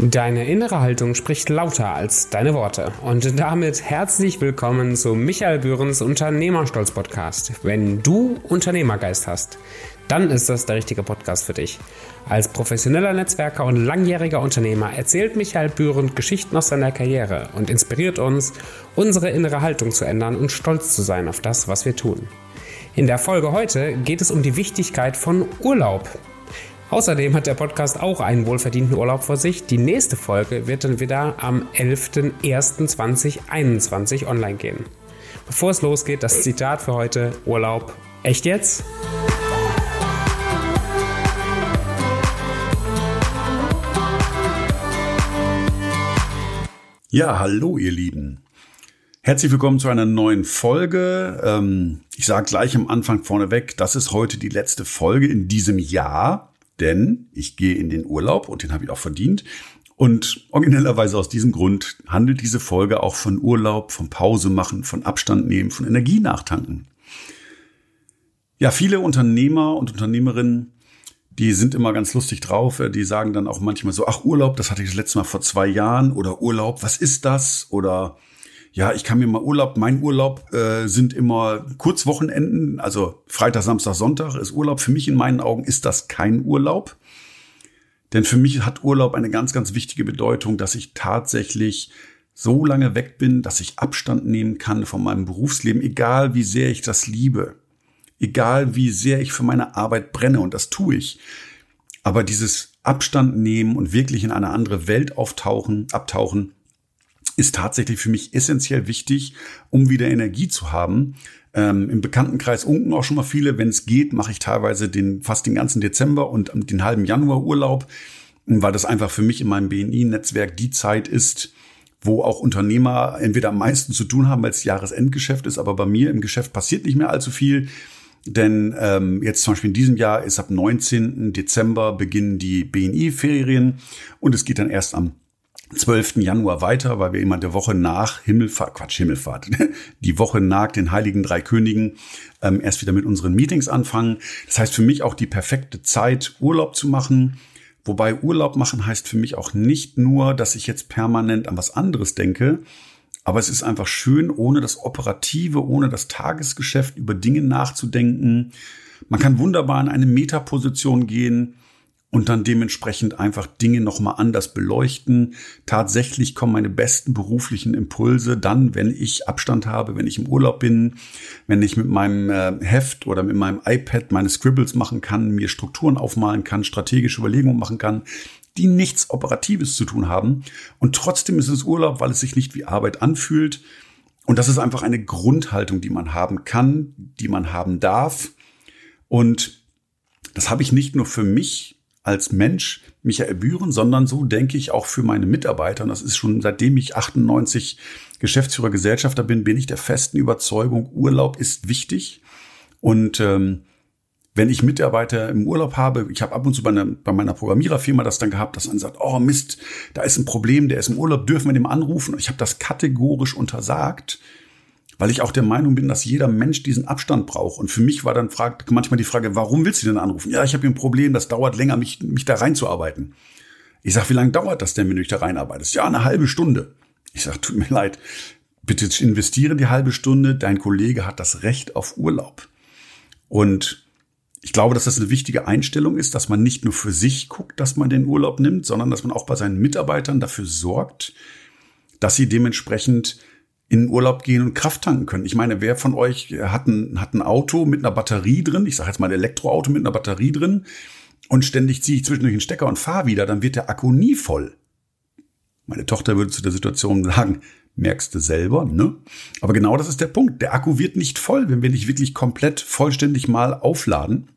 Deine innere Haltung spricht lauter als deine Worte. Und damit herzlich willkommen zu Michael Bührens Unternehmerstolz Podcast. Wenn du Unternehmergeist hast, dann ist das der richtige Podcast für dich. Als professioneller Netzwerker und langjähriger Unternehmer erzählt Michael Bühren Geschichten aus seiner Karriere und inspiriert uns, unsere innere Haltung zu ändern und stolz zu sein auf das, was wir tun. In der Folge heute geht es um die Wichtigkeit von Urlaub. Außerdem hat der Podcast auch einen wohlverdienten Urlaub vor sich. Die nächste Folge wird dann wieder am 11.01.2021 online gehen. Bevor es losgeht, das Zitat für heute: Urlaub. Echt jetzt? Ja, hallo ihr Lieben. Herzlich willkommen zu einer neuen Folge. Ähm, ich sage gleich am Anfang vorneweg, das ist heute die letzte Folge in diesem Jahr denn ich gehe in den Urlaub und den habe ich auch verdient. Und originellerweise aus diesem Grund handelt diese Folge auch von Urlaub, von Pause machen, von Abstand nehmen, von Energie nachtanken. Ja, viele Unternehmer und Unternehmerinnen, die sind immer ganz lustig drauf. Die sagen dann auch manchmal so, ach Urlaub, das hatte ich das letzte Mal vor zwei Jahren oder Urlaub, was ist das? Oder ja, ich kann mir mal Urlaub, mein Urlaub äh, sind immer Kurzwochenenden, also Freitag, Samstag, Sonntag ist Urlaub. Für mich in meinen Augen ist das kein Urlaub. Denn für mich hat Urlaub eine ganz, ganz wichtige Bedeutung, dass ich tatsächlich so lange weg bin, dass ich Abstand nehmen kann von meinem Berufsleben, egal wie sehr ich das liebe, egal wie sehr ich für meine Arbeit brenne und das tue ich. Aber dieses Abstand nehmen und wirklich in eine andere Welt auftauchen, abtauchen, ist tatsächlich für mich essentiell wichtig, um wieder Energie zu haben. Ähm, Im Bekanntenkreis unken auch schon mal viele. Wenn es geht, mache ich teilweise den fast den ganzen Dezember und den halben Januar Urlaub, weil das einfach für mich in meinem BNI-Netzwerk die Zeit ist, wo auch Unternehmer entweder am meisten zu tun haben, weil es Jahresendgeschäft ist, aber bei mir im Geschäft passiert nicht mehr allzu viel. Denn ähm, jetzt zum Beispiel in diesem Jahr ist ab 19. Dezember beginnen die BNI-Ferien und es geht dann erst am 12. Januar weiter, weil wir immer der Woche nach Himmelfahrt, Quatsch, Himmelfahrt, die Woche nach den Heiligen Drei Königen ähm, erst wieder mit unseren Meetings anfangen. Das heißt für mich auch die perfekte Zeit, Urlaub zu machen. Wobei Urlaub machen heißt für mich auch nicht nur, dass ich jetzt permanent an was anderes denke, aber es ist einfach schön, ohne das Operative, ohne das Tagesgeschäft über Dinge nachzudenken. Man kann wunderbar in eine Metaposition gehen und dann dementsprechend einfach Dinge nochmal anders beleuchten. Tatsächlich kommen meine besten beruflichen Impulse dann, wenn ich Abstand habe, wenn ich im Urlaub bin, wenn ich mit meinem äh, Heft oder mit meinem iPad meine Scribbles machen kann, mir Strukturen aufmalen kann, strategische Überlegungen machen kann, die nichts Operatives zu tun haben. Und trotzdem ist es Urlaub, weil es sich nicht wie Arbeit anfühlt. Und das ist einfach eine Grundhaltung, die man haben kann, die man haben darf. Und das habe ich nicht nur für mich als Mensch Michael Bühren, sondern so denke ich auch für meine Mitarbeiter. Und das ist schon seitdem ich 98 Geschäftsführer Gesellschafter bin, bin ich der festen Überzeugung, Urlaub ist wichtig. Und ähm, wenn ich Mitarbeiter im Urlaub habe, ich habe ab und zu bei, einer, bei meiner Programmiererfirma das dann gehabt, dass man sagt, oh Mist, da ist ein Problem, der ist im Urlaub, dürfen wir dem anrufen? Ich habe das kategorisch untersagt, weil ich auch der Meinung bin, dass jeder Mensch diesen Abstand braucht. Und für mich war dann fragt, manchmal die Frage, warum willst du denn anrufen? Ja, ich habe ein Problem, das dauert länger, mich, mich da reinzuarbeiten. Ich sag, wie lange dauert das denn, wenn du dich da reinarbeitest? Ja, eine halbe Stunde. Ich sag, tut mir leid, bitte investiere die halbe Stunde, dein Kollege hat das Recht auf Urlaub. Und ich glaube, dass das eine wichtige Einstellung ist, dass man nicht nur für sich guckt, dass man den Urlaub nimmt, sondern dass man auch bei seinen Mitarbeitern dafür sorgt, dass sie dementsprechend in den Urlaub gehen und Kraft tanken können. Ich meine, wer von euch hat ein, hat ein Auto mit einer Batterie drin, ich sage jetzt mal ein Elektroauto mit einer Batterie drin und ständig ziehe ich zwischendurch den Stecker und fahre wieder, dann wird der Akku nie voll. Meine Tochter würde zu der Situation sagen, merkst du selber, ne? Aber genau das ist der Punkt. Der Akku wird nicht voll, wenn wir nicht wirklich komplett vollständig mal aufladen.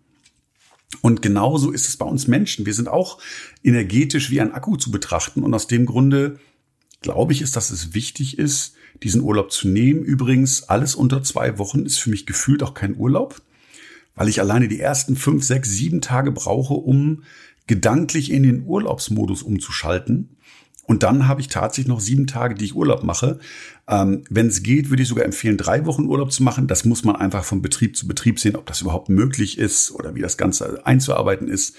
Und genauso ist es bei uns Menschen. Wir sind auch energetisch wie ein Akku zu betrachten. Und aus dem Grunde glaube ich, ist, dass es wichtig ist, diesen Urlaub zu nehmen. Übrigens, alles unter zwei Wochen ist für mich gefühlt auch kein Urlaub, weil ich alleine die ersten fünf, sechs, sieben Tage brauche, um gedanklich in den Urlaubsmodus umzuschalten. Und dann habe ich tatsächlich noch sieben Tage, die ich Urlaub mache. Ähm, Wenn es geht, würde ich sogar empfehlen, drei Wochen Urlaub zu machen. Das muss man einfach von Betrieb zu Betrieb sehen, ob das überhaupt möglich ist oder wie das Ganze einzuarbeiten ist.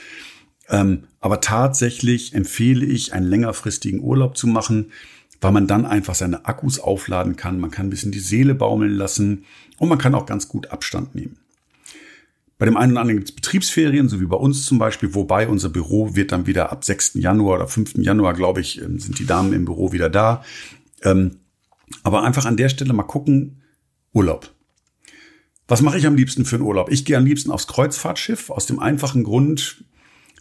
Ähm, aber tatsächlich empfehle ich, einen längerfristigen Urlaub zu machen, weil man dann einfach seine Akkus aufladen kann. Man kann ein bisschen die Seele baumeln lassen und man kann auch ganz gut Abstand nehmen. Bei dem einen oder anderen gibt es Betriebsferien, so wie bei uns zum Beispiel, wobei unser Büro wird dann wieder ab 6. Januar oder 5. Januar, glaube ich, ähm, sind die Damen im Büro wieder da. Ähm, aber einfach an der Stelle mal gucken, Urlaub. Was mache ich am liebsten für einen Urlaub? Ich gehe am liebsten aufs Kreuzfahrtschiff, aus dem einfachen Grund,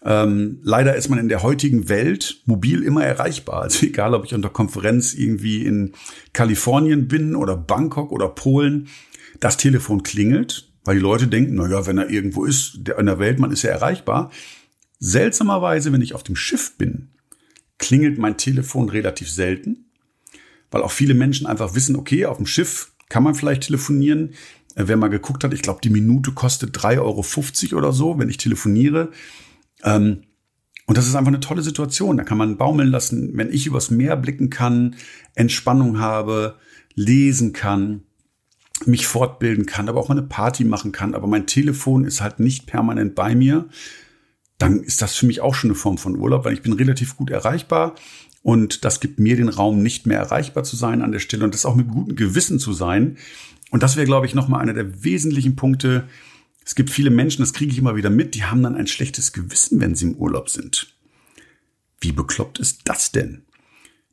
ähm, leider ist man in der heutigen Welt mobil immer erreichbar. Also egal, ob ich unter Konferenz irgendwie in Kalifornien bin oder Bangkok oder Polen, das Telefon klingelt, weil die Leute denken, na ja, wenn er irgendwo ist, in der Welt, man ist ja erreichbar. Seltsamerweise, wenn ich auf dem Schiff bin, klingelt mein Telefon relativ selten, weil auch viele Menschen einfach wissen, okay, auf dem Schiff kann man vielleicht telefonieren. Äh, wer mal geguckt hat, ich glaube, die Minute kostet 3,50 Euro oder so, wenn ich telefoniere. Ähm, und das ist einfach eine tolle Situation. Da kann man baumeln lassen, wenn ich übers Meer blicken kann, Entspannung habe, lesen kann, mich fortbilden kann, aber auch mal eine Party machen kann, aber mein Telefon ist halt nicht permanent bei mir, dann ist das für mich auch schon eine Form von Urlaub, weil ich bin relativ gut erreichbar und das gibt mir den Raum, nicht mehr erreichbar zu sein an der Stelle und das auch mit gutem Gewissen zu sein. Und das wäre, glaube ich, nochmal einer der wesentlichen Punkte, es gibt viele Menschen, das kriege ich immer wieder mit, die haben dann ein schlechtes Gewissen, wenn sie im Urlaub sind. Wie bekloppt ist das denn?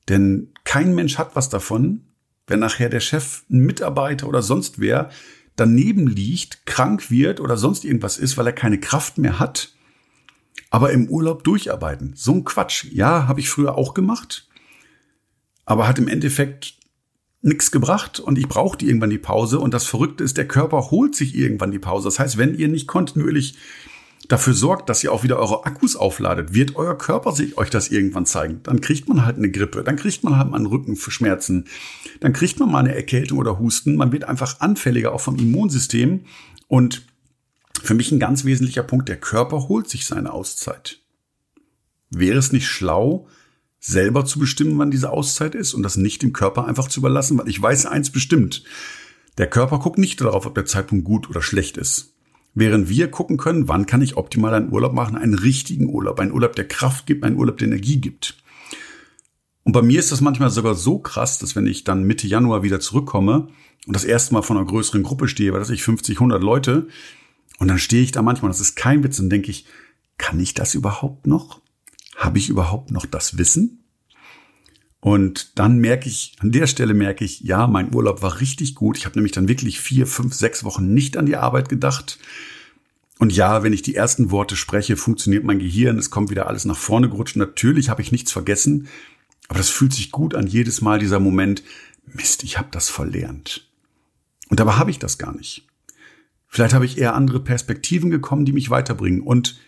Denn kein Mensch hat was davon, wenn nachher der Chef, ein Mitarbeiter oder sonst wer daneben liegt, krank wird oder sonst irgendwas ist, weil er keine Kraft mehr hat, aber im Urlaub durcharbeiten. So ein Quatsch. Ja, habe ich früher auch gemacht, aber hat im Endeffekt nichts gebracht und ich brauchte irgendwann die Pause. Und das Verrückte ist, der Körper holt sich irgendwann die Pause. Das heißt, wenn ihr nicht kontinuierlich dafür sorgt, dass ihr auch wieder eure Akkus aufladet, wird euer Körper sich euch das irgendwann zeigen. Dann kriegt man halt eine Grippe, dann kriegt man halt mal einen Rücken für Schmerzen, dann kriegt man mal eine Erkältung oder Husten. Man wird einfach anfälliger auch vom Immunsystem. Und für mich ein ganz wesentlicher Punkt, der Körper holt sich seine Auszeit. Wäre es nicht schlau, selber zu bestimmen, wann diese Auszeit ist und das nicht dem Körper einfach zu überlassen, weil ich weiß eins bestimmt. Der Körper guckt nicht darauf, ob der Zeitpunkt gut oder schlecht ist. Während wir gucken können, wann kann ich optimal einen Urlaub machen, einen richtigen Urlaub, einen Urlaub, der Kraft gibt, einen Urlaub, der Energie gibt. Und bei mir ist das manchmal sogar so krass, dass wenn ich dann Mitte Januar wieder zurückkomme und das erste Mal von einer größeren Gruppe stehe, weil das ich 50, 100 Leute, und dann stehe ich da manchmal, das ist kein Witz, und denke ich, kann ich das überhaupt noch? Habe ich überhaupt noch das Wissen? Und dann merke ich, an der Stelle merke ich, ja, mein Urlaub war richtig gut. Ich habe nämlich dann wirklich vier, fünf, sechs Wochen nicht an die Arbeit gedacht. Und ja, wenn ich die ersten Worte spreche, funktioniert mein Gehirn, es kommt wieder alles nach vorne gerutscht. Natürlich habe ich nichts vergessen, aber das fühlt sich gut an jedes Mal dieser Moment, Mist, ich habe das verlernt. Und dabei habe ich das gar nicht. Vielleicht habe ich eher andere Perspektiven gekommen, die mich weiterbringen. Und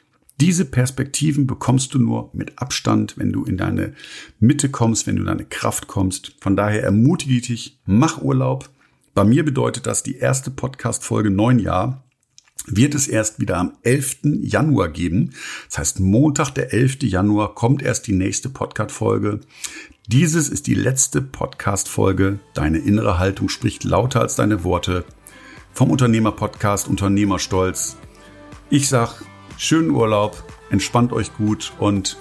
diese Perspektiven bekommst du nur mit Abstand, wenn du in deine Mitte kommst, wenn du in deine Kraft kommst. Von daher ermutige ich dich, mach Urlaub. Bei mir bedeutet das die erste Podcast-Folge neun Jahr wird es erst wieder am 11. Januar geben. Das heißt, Montag, der 11. Januar, kommt erst die nächste Podcast-Folge. Dieses ist die letzte Podcast-Folge. Deine innere Haltung spricht lauter als deine Worte. Vom Unternehmer-Podcast Unternehmerstolz. Ich sag schönen Urlaub, entspannt euch gut und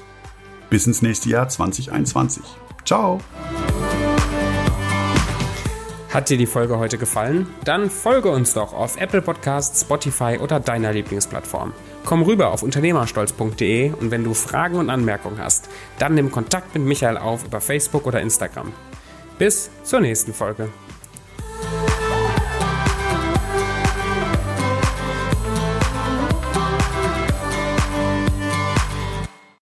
bis ins nächste Jahr 2021. Ciao! Hat dir die Folge heute gefallen? Dann folge uns doch auf Apple Podcasts, Spotify oder deiner Lieblingsplattform. Komm rüber auf unternehmerstolz.de und wenn du Fragen und Anmerkungen hast, dann nimm Kontakt mit Michael auf über Facebook oder Instagram. Bis zur nächsten Folge.